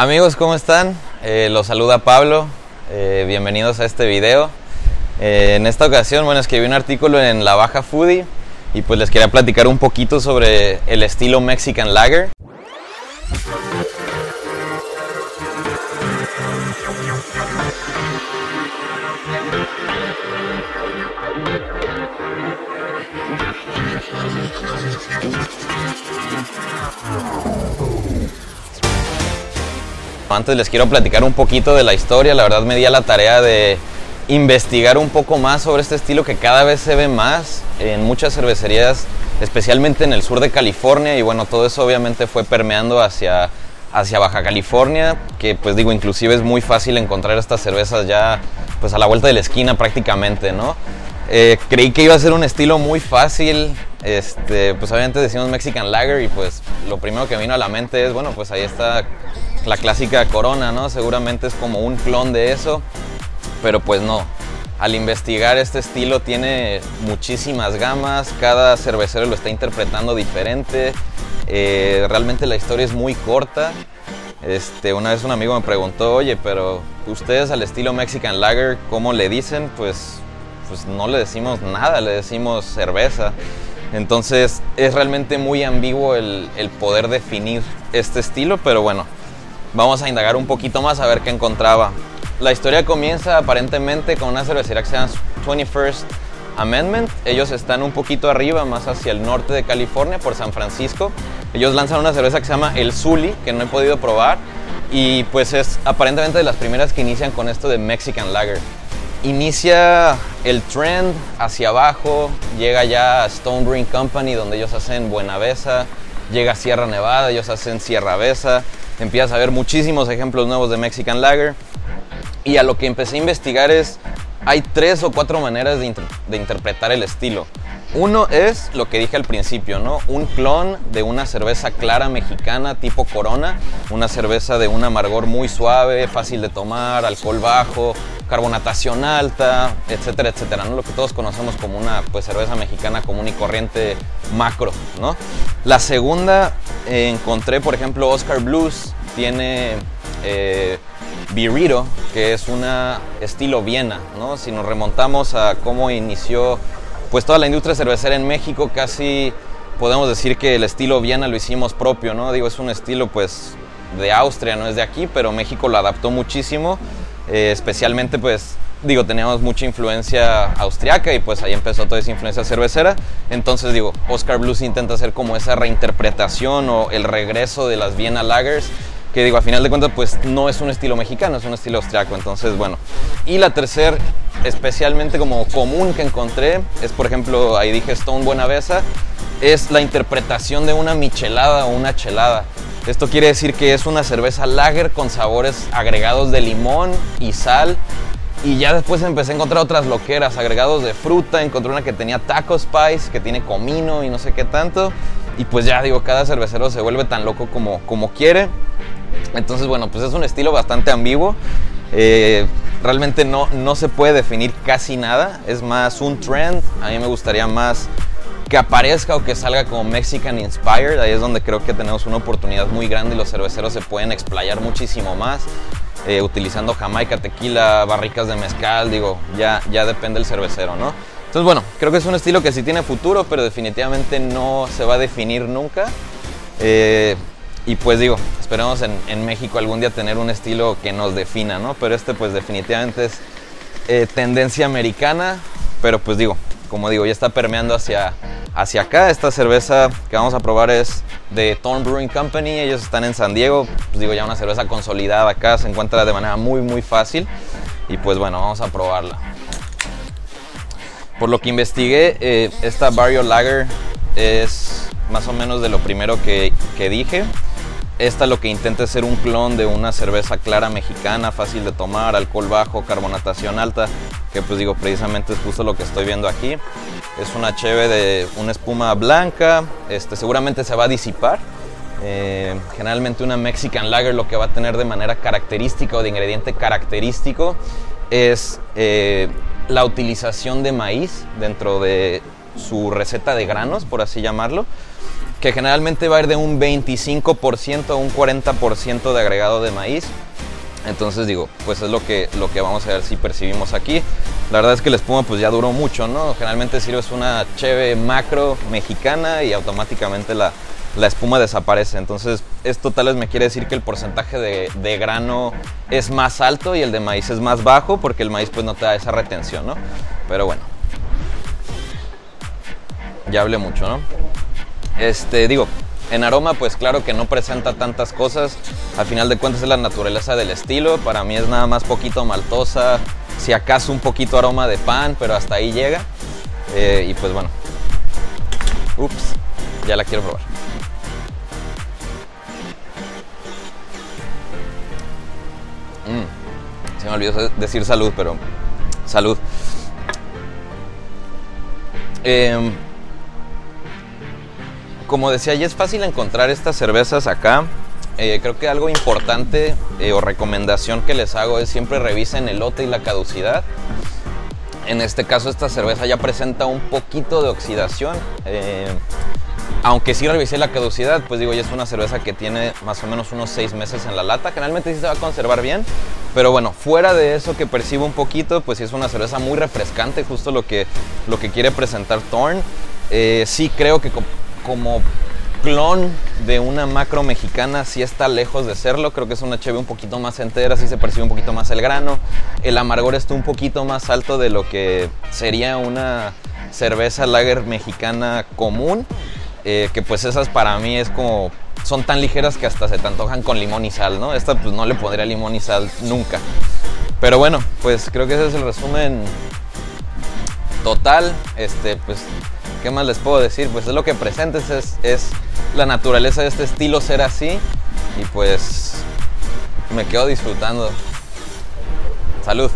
Amigos, ¿cómo están? Eh, los saluda Pablo. Eh, bienvenidos a este video. Eh, en esta ocasión, bueno, escribí un artículo en La Baja Foodie y pues les quería platicar un poquito sobre el estilo Mexican Lager. Antes les quiero platicar un poquito de la historia. La verdad me di a la tarea de investigar un poco más sobre este estilo que cada vez se ve más en muchas cervecerías, especialmente en el sur de California. Y bueno, todo eso obviamente fue permeando hacia, hacia Baja California, que pues digo, inclusive es muy fácil encontrar estas cervezas ya pues a la vuelta de la esquina prácticamente, ¿no? Eh, creí que iba a ser un estilo muy fácil. Este, pues obviamente decimos Mexican Lager y pues lo primero que vino a la mente es, bueno, pues ahí está la clásica Corona, ¿no? Seguramente es como un clon de eso, pero pues no. Al investigar este estilo tiene muchísimas gamas, cada cervecero lo está interpretando diferente. Eh, realmente la historia es muy corta. Este, una vez un amigo me preguntó, oye, pero ustedes al estilo Mexican Lager, ¿cómo le dicen? Pues, pues no le decimos nada, le decimos cerveza. Entonces es realmente muy ambiguo el, el poder definir este estilo, pero bueno, vamos a indagar un poquito más a ver qué encontraba. La historia comienza aparentemente con una cervecería que se llama 21st Amendment. Ellos están un poquito arriba, más hacia el norte de California, por San Francisco. Ellos lanzan una cerveza que se llama El Zully, que no he podido probar. Y pues es aparentemente de las primeras que inician con esto de Mexican Lager. Inicia el trend hacia abajo, llega ya a Stone Brewing Company, donde ellos hacen Buenavesa, llega a Sierra Nevada, ellos hacen Sierra Besa, empiezas a ver muchísimos ejemplos nuevos de Mexican Lager. Y a lo que empecé a investigar es, hay tres o cuatro maneras de, interpretar el estilo. Uno es lo que dije al principio, ¿no? Un clon de una cerveza clara mexicana tipo Corona, una cerveza de un amargor muy suave, fácil de tomar, alcohol bajo, carbonatación alta, etcétera, etcétera, ¿no? Lo que todos conocemos como una pues, cerveza mexicana común y corriente macro, ¿no? La segunda, encontré, por ejemplo, Oscar Blues, tiene eh, Birrito, que es una estilo Viena, ¿no? Si nos remontamos a cómo inició pues toda la industria cervecera en México casi podemos decir que el estilo Viena lo hicimos propio, ¿no? Digo, es un estilo pues de Austria, no es de aquí, pero México lo adaptó muchísimo, eh, especialmente pues digo, teníamos mucha influencia austriaca y pues ahí empezó toda esa influencia cervecera. Entonces digo, Oscar Blues intenta hacer como esa reinterpretación o el regreso de las Vienna Lagers, que digo, a final de cuentas pues no es un estilo mexicano, es un estilo austriaco. Entonces, bueno. Y la tercera especialmente como común que encontré es, por ejemplo, ahí dije Stone Buenavesa, es la interpretación de una michelada o una chelada. Esto quiere decir que es una cerveza lager con sabores agregados de limón y sal. Y ya después empecé a encontrar otras loqueras, agregados de fruta. Encontré una que tenía taco spice, que tiene comino y no sé qué tanto. Y pues ya digo, cada cervecero se vuelve tan loco como, como quiere. Entonces, bueno, pues es un estilo bastante ambiguo. Eh, realmente no, no se puede definir casi nada, es más un trend, a mí me gustaría más que aparezca o que salga como Mexican Inspired, ahí es donde creo que tenemos una oportunidad muy grande y los cerveceros se pueden explayar muchísimo más, eh, utilizando jamaica, tequila, barricas de mezcal, digo, ya, ya depende del cervecero, ¿no? Entonces, bueno, creo que es un estilo que sí tiene futuro, pero definitivamente no se va a definir nunca. Eh, y pues digo, esperemos en, México algún día tener un estilo que nos defina, ¿no? Pero este pues definitivamente es eh, tendencia americana, pero pues digo, como digo, ya está permeando hacia, hacia acá. Esta cerveza que vamos a probar es de Thorn Brewing Company, ellos están en San Diego, pues digo, ya una cerveza consolidada acá, se encuentra de manera muy muy fácil y pues bueno, vamos a probarla. Por lo que investigué, eh, esta Barrio Lager es más o menos de lo primero que, que dije. Esta lo que intenta es ser un clon de una cerveza clara mexicana, fácil de tomar, alcohol bajo, carbonatación alta, que pues digo, precisamente es justo lo que estoy viendo aquí. Es una cheve de una espuma blanca, este, seguramente se va a disipar. Eh, generalmente una Mexican Lager lo que va a tener de manera característica o de ingrediente característico es eh, la utilización de maíz dentro de su receta de granos, por así llamarlo. Que generalmente va a ir de un 25% a un 40% de agregado de maíz. Entonces digo, pues es lo que, lo que vamos a ver si percibimos aquí. La verdad es que la espuma pues ya duró mucho, ¿no? Generalmente sirves una cheve macro mexicana y automáticamente la, la espuma desaparece. Entonces esto tal vez me quiere decir que el porcentaje de, de, grano es más alto y el de maíz es más bajo porque el maíz pues no te da esa retención, ¿no? Pero bueno. Ya hablé mucho, ¿no? Este, digo, en aroma, pues claro que no presenta tantas cosas. Al final de cuentas es la naturaleza del estilo. Para mí es nada más poquito maltosa, si acaso un poquito aroma de pan, pero hasta ahí llega. Eh, y pues bueno. Ups, ya la quiero probar. Mm, se me olvidó decir salud, pero salud. Eh, como decía, ya es fácil encontrar estas cervezas acá. Eh, creo que algo importante eh, o recomendación que les hago es siempre revisen el lote y la caducidad. En este caso esta cerveza ya presenta un poquito de oxidación. Eh, aunque sí revisé la caducidad, pues digo, ya es una cerveza que tiene más o menos unos 6 meses en la lata. Generalmente sí se va a conservar bien. Pero bueno, fuera de eso que percibo un poquito, pues sí es una cerveza muy refrescante, justo lo que, lo que quiere presentar Thorn. sí creo que como clon de una macro mexicana sí está lejos de serlo. Creo que es una cheve un poquito más entera, sí se percibe un poquito más el grano. El amargor está un poquito más alto de lo que sería una cerveza lager mexicana común. Eh, que pues esas para mí es como son tan ligeras que hasta se te antojan con limón y sal, ¿no? Esta pues no le pondría limón y sal nunca. Pero bueno, pues creo que ese es el resumen total. Este, pues ¿qué más les puedo decir? Pues es lo que presentes, es, es la naturaleza de este estilo ser así y pues me quedo disfrutando. Salud.